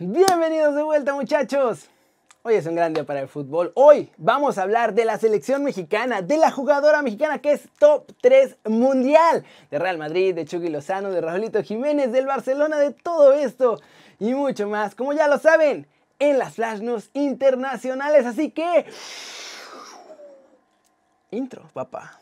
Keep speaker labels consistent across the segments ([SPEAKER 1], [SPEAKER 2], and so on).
[SPEAKER 1] Bienvenidos de vuelta muchachos. Hoy es un gran día para el fútbol. Hoy vamos a hablar de la selección mexicana, de la jugadora mexicana que es top 3 mundial. De Real Madrid, de Chucky Lozano, de Raulito Jiménez, del Barcelona, de todo esto y mucho más. Como ya lo saben, en las Flash News internacionales. Así que... Intro, papá.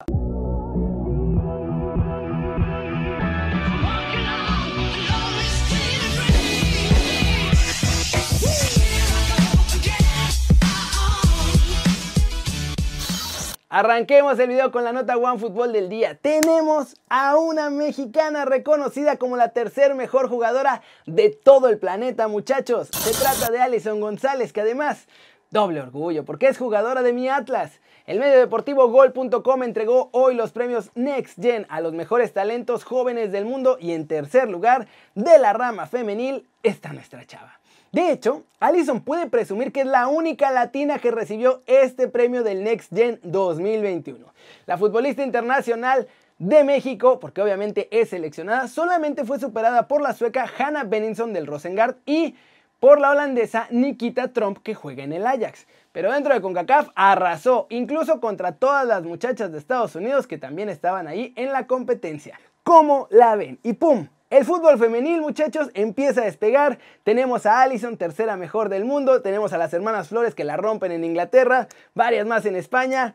[SPEAKER 1] Arranquemos el video con la nota One Fútbol del día. Tenemos a una mexicana reconocida como la tercer mejor jugadora de todo el planeta, muchachos. Se trata de Alison González, que además, doble orgullo, porque es jugadora de mi Atlas. El medio deportivo Gol.com entregó hoy los premios Next Gen a los mejores talentos jóvenes del mundo y en tercer lugar, de la rama femenil, está nuestra chava. De hecho, Allison puede presumir que es la única latina que recibió este premio del Next Gen 2021. La futbolista internacional de México, porque obviamente es seleccionada, solamente fue superada por la sueca Hannah Benningson del Rosengard y por la holandesa Nikita Trump que juega en el Ajax. Pero dentro de CONCACAF arrasó, incluso contra todas las muchachas de Estados Unidos que también estaban ahí en la competencia. ¿Cómo la ven? Y ¡pum! El fútbol femenil, muchachos, empieza a despegar. Tenemos a Allison, tercera mejor del mundo. Tenemos a las hermanas Flores que la rompen en Inglaterra. Varias más en España.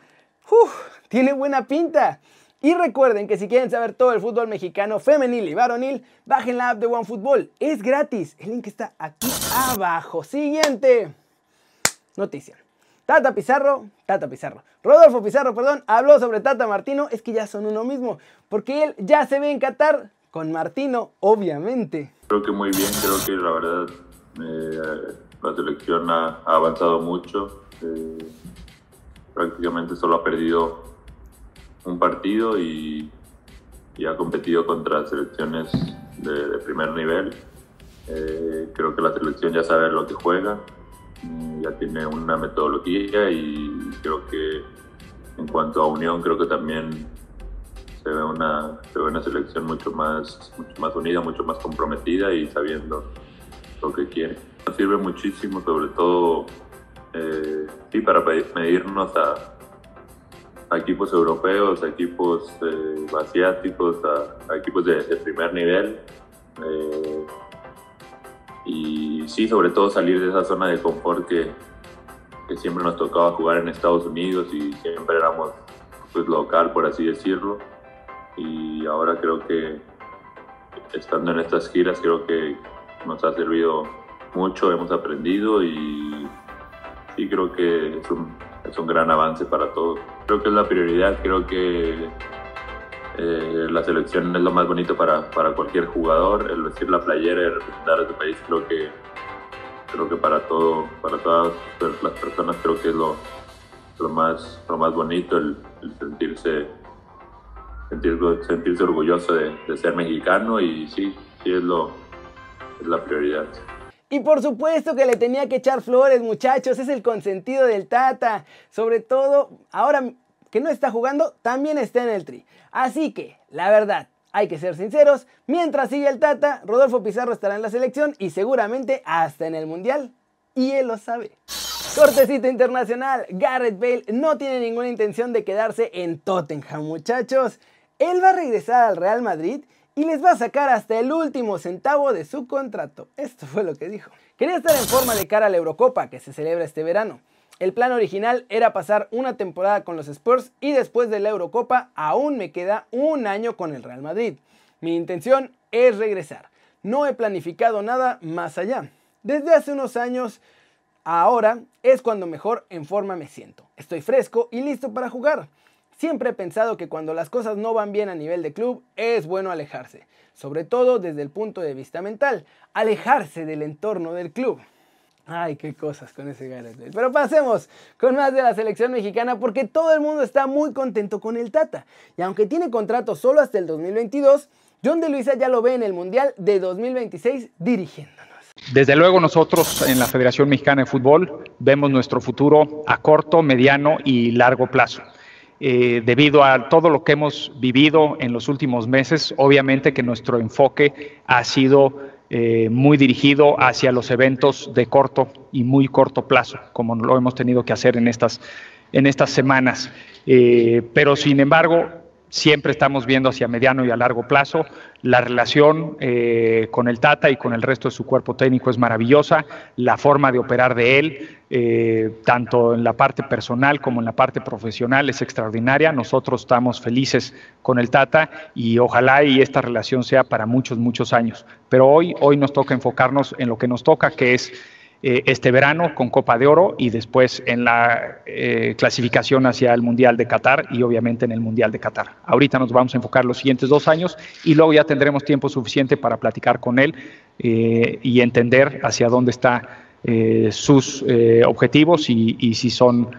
[SPEAKER 1] Uf, tiene buena pinta. Y recuerden que si quieren saber todo el fútbol mexicano femenil y varonil, bajen la app de OneFootball. Es gratis. El link está aquí abajo. Siguiente noticia. Tata Pizarro, Tata Pizarro, Rodolfo Pizarro, perdón, habló sobre Tata Martino, es que ya son uno mismo, porque él ya se ve en Qatar con Martino, obviamente.
[SPEAKER 2] Creo que muy bien, creo que la verdad eh, la selección ha, avanzado mucho. Eh, prácticamente solo ha perdido un partido y, ha competido contra selecciones de, primer nivel. Eh, creo que la selección ya sabe lo que juega, ya tiene una metodología y creo que en cuanto a unión creo que también se ve una, se ve una selección mucho más, mucho más unida, mucho más comprometida y sabiendo lo que quiere. Nos sirve muchísimo, sobre todo eh, para medirnos a, equipos europeos, a equipos eh, asiáticos, a, equipos de, primer nivel. Eh, y sí, sobre todo salir de esa zona de confort que, que siempre nos tocaba jugar en Estados Unidos y siempre éramos pues, local, por así decirlo y ahora creo que estando en estas giras creo que nos ha servido mucho, hemos aprendido y sí creo que es un, es un gran avance para todos. Creo que es la prioridad, creo que eh, la selección es lo más bonito para, para, cualquier jugador, el vestir la playera y representar a tu país creo que creo que para todo, para todas las personas creo que es lo, lo más, lo más bonito el sentirse sentirse orgulloso de, ser mexicano y sí, sí es, lo, es la prioridad.
[SPEAKER 1] Y por supuesto que le tenía que echar flores, muchachos, es el consentido del Tata. Sobre todo, ahora que no está jugando, también está en el tri. Así que, la verdad, hay que ser sinceros, mientras sigue el Tata, Rodolfo Pizarro estará en la selección y seguramente hasta en el Mundial. Y él lo sabe. Cortecito internacional, Garrett Bale no tiene ninguna intención de quedarse en Tottenham, muchachos. Él va a regresar al Real Madrid y les va a sacar hasta el último centavo de su contrato. Esto fue lo que dijo. Quería estar en forma de cara a la Eurocopa que se celebra este verano. El plan original era pasar una temporada con los Spurs y después de la Eurocopa aún me queda un año con el Real Madrid. Mi intención es regresar. No he planificado nada más allá. Desde hace unos años, ahora es cuando mejor en forma me siento. Estoy fresco y listo para jugar. Siempre he pensado que cuando las cosas no van bien a nivel de club es bueno alejarse, sobre todo desde el punto de vista mental, alejarse del entorno del club. Ay, qué cosas con ese Gareth. Pero pasemos con más de la selección mexicana porque todo el mundo está muy contento con el Tata. Y aunque tiene contrato solo hasta el 2022, John de Luisa ya lo ve en el Mundial de 2026 dirigiéndonos.
[SPEAKER 3] Desde luego nosotros en la Federación Mexicana de Fútbol vemos nuestro futuro a corto, mediano y largo plazo. Eh, debido a todo lo que hemos vivido en los últimos meses, obviamente que nuestro enfoque ha sido eh, muy dirigido hacia los eventos de corto y muy corto plazo, como lo hemos tenido que hacer en estas, en estas semanas. Eh, pero sin embargo, siempre estamos viendo hacia mediano y a largo plazo. La relación eh, con el Tata y con el resto de su cuerpo técnico es maravillosa. La forma de operar de él, eh, tanto en la parte personal como en la parte profesional, es extraordinaria. Nosotros estamos felices con el Tata y ojalá y esta relación sea para muchos, muchos años. Pero hoy, hoy nos toca enfocarnos en lo que nos toca, que es eh, este verano con Copa de Oro y después en la eh, clasificación hacia el Mundial de Qatar y obviamente en el Mundial de Qatar. Ahorita nos vamos a enfocar los siguientes dos años y luego ya tendremos tiempo suficiente para platicar con él eh, y entender hacia dónde están sus objetivos y, y si son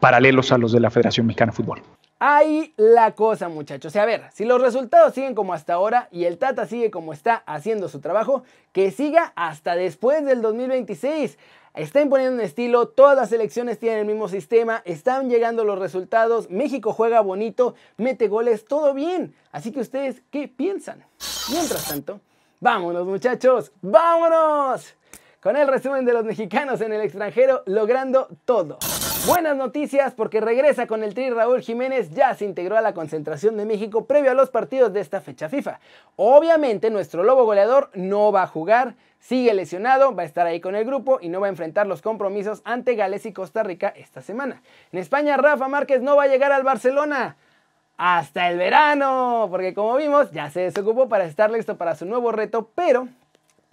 [SPEAKER 3] paralelos a los de la Federación Mexicana de Fútbol.
[SPEAKER 1] Ahí la cosa, muchachos. a ver, si los resultados siguen como hasta ahora y el Tata sigue como está haciendo su trabajo, que siga hasta después del 2026. Está imponiendo un estilo, todas las selecciones tienen el mismo sistema, están llegando los resultados, México juega bonito, mete goles, todo bien. Así que ustedes, ¿qué piensan? Mientras tanto, vámonos muchachos, vámonos con el resumen de los mexicanos en el extranjero logrando todo. Buenas noticias porque regresa con el tri Raúl Jiménez, ya se integró a la concentración de México previo a los partidos de esta fecha FIFA. Obviamente nuestro lobo goleador no va a jugar, sigue lesionado, va a estar ahí con el grupo y no va a enfrentar los compromisos ante Gales y Costa Rica esta semana. En España Rafa Márquez no va a llegar al Barcelona hasta el verano, porque como vimos ya se desocupó para estar listo para su nuevo reto, pero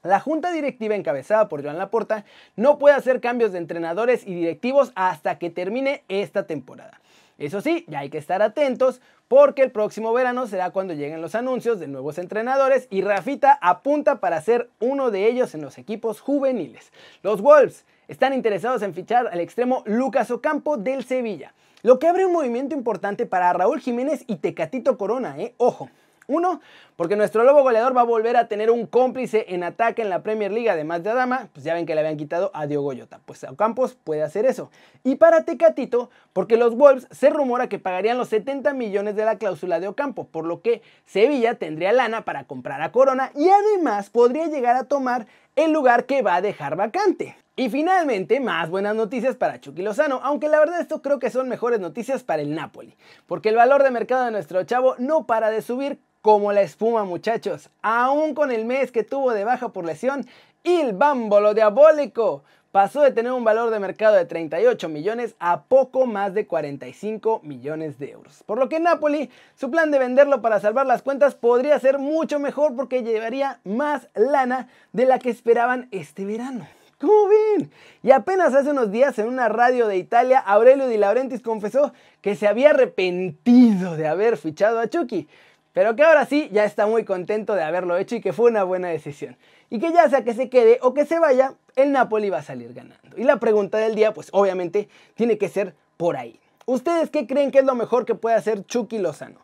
[SPEAKER 1] la junta directiva encabezada por Joan Laporta no puede hacer cambios de entrenadores y directivos hasta que termine esta temporada. Eso sí, ya hay que estar atentos porque el próximo verano será cuando lleguen los anuncios de nuevos entrenadores y Rafita apunta para ser uno de ellos en los equipos juveniles. Los Wolves están interesados en fichar al extremo Lucas Ocampo del Sevilla, lo que abre un movimiento importante para Raúl Jiménez y Tecatito Corona, ¿eh? Ojo, uno, porque nuestro lobo goleador va a volver a tener un cómplice en ataque en la Premier League, además de Adama, pues ya ven que le habían quitado a Diogo Goyota. Pues Campos puede hacer eso. Y para Tecatito, porque los Wolves se rumora que pagarían los 70 millones de la cláusula de Ocampo, por lo que Sevilla tendría lana para comprar a Corona y además podría llegar a tomar el lugar que va a dejar vacante. Y finalmente, más buenas noticias para Chucky Lozano, aunque la verdad esto creo que son mejores noticias para el Napoli, porque el valor de mercado de nuestro chavo no para de subir como la espuma muchachos. Aún con el mes que tuvo de baja por lesión, el bámbolo diabólico pasó de tener un valor de mercado de 38 millones a poco más de 45 millones de euros. Por lo que Napoli, su plan de venderlo para salvar las cuentas podría ser mucho mejor porque llevaría más lana de la que esperaban este verano. ¿Cómo ven? Y apenas hace unos días en una radio de Italia, Aurelio Di Laurentiis confesó que se había arrepentido de haber fichado a Chucky pero que ahora sí ya está muy contento de haberlo hecho y que fue una buena decisión. Y que ya sea que se quede o que se vaya, el Napoli va a salir ganando. Y la pregunta del día, pues obviamente, tiene que ser por ahí. ¿Ustedes qué creen que es lo mejor que puede hacer Chucky Lozano?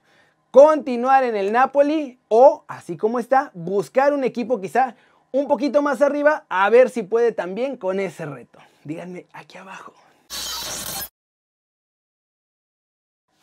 [SPEAKER 1] ¿Continuar en el Napoli o, así como está, buscar un equipo quizá un poquito más arriba a ver si puede también con ese reto? Díganme aquí abajo.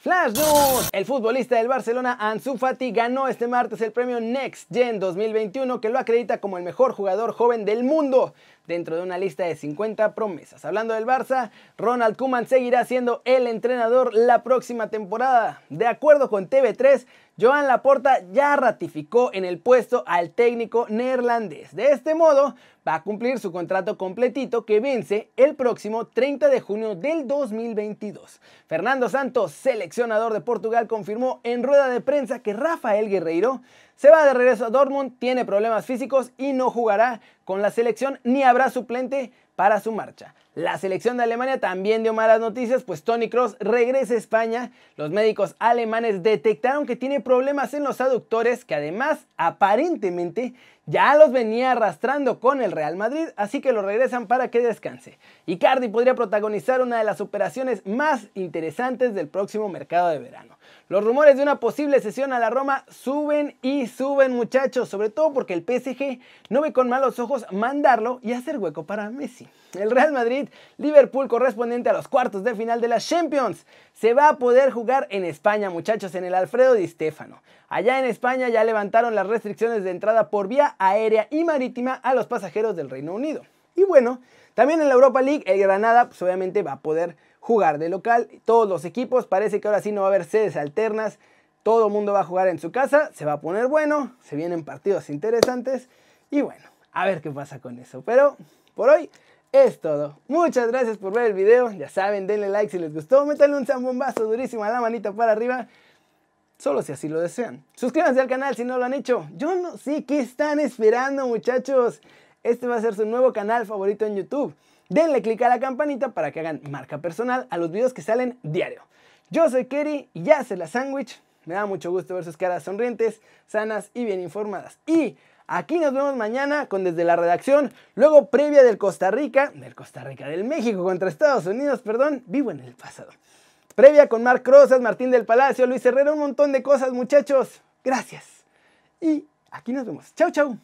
[SPEAKER 1] Flash News. El futbolista del Barcelona Ansu Fati ganó este martes el premio Next Gen 2021 que lo acredita como el mejor jugador joven del mundo dentro de una lista de 50 promesas. Hablando del Barça, Ronald Koeman seguirá siendo el entrenador la próxima temporada. De acuerdo con TV3, Joan Laporta ya ratificó en el puesto al técnico neerlandés. De este modo, va a cumplir su contrato completito que vence el próximo 30 de junio del 2022. Fernando Santos, seleccionador de Portugal, confirmó en rueda de prensa que Rafael Guerreiro se va de regreso a Dortmund, tiene problemas físicos y no jugará con la selección ni habrá suplente para su marcha. La selección de Alemania también dio malas noticias, pues Tony Cross regresa a España. Los médicos alemanes detectaron que tiene problemas en los aductores, que además aparentemente ya los venía arrastrando con el Real Madrid, así que lo regresan para que descanse. Icardi podría protagonizar una de las operaciones más interesantes del próximo mercado de verano. Los rumores de una posible sesión a la Roma suben y suben muchachos, sobre todo porque el PSG no ve con malos ojos mandarlo y hacer hueco para Messi. El Real Madrid, Liverpool correspondiente a los cuartos de final de la Champions, se va a poder jugar en España muchachos, en el Alfredo Di Stéfano. Allá en España ya levantaron las restricciones de entrada por vía aérea y marítima a los pasajeros del Reino Unido. Y bueno, también en la Europa League el Granada pues obviamente va a poder jugar de local. Todos los equipos, parece que ahora sí no va a haber sedes alternas. Todo el mundo va a jugar en su casa, se va a poner bueno, se vienen partidos interesantes y bueno, a ver qué pasa con eso. Pero por hoy es todo. Muchas gracias por ver el video. Ya saben, denle like si les gustó. Métanle un zambombazo durísimo a la manita para arriba. Solo si así lo desean. Suscríbanse al canal si no lo han hecho. Yo no sé qué están esperando, muchachos. Este va a ser su nuevo canal favorito en YouTube. Denle click a la campanita para que hagan marca personal a los videos que salen diario. Yo soy Kerry y ya se la sándwich. Me da mucho gusto ver sus caras sonrientes, sanas y bien informadas. Y aquí nos vemos mañana con desde la redacción, luego previa del Costa Rica, del Costa Rica, del México contra Estados Unidos, perdón, vivo en el pasado. Previa con Marc Rosas, Martín del Palacio, Luis Herrera, un montón de cosas muchachos. Gracias. Y aquí nos vemos. Chau, chau.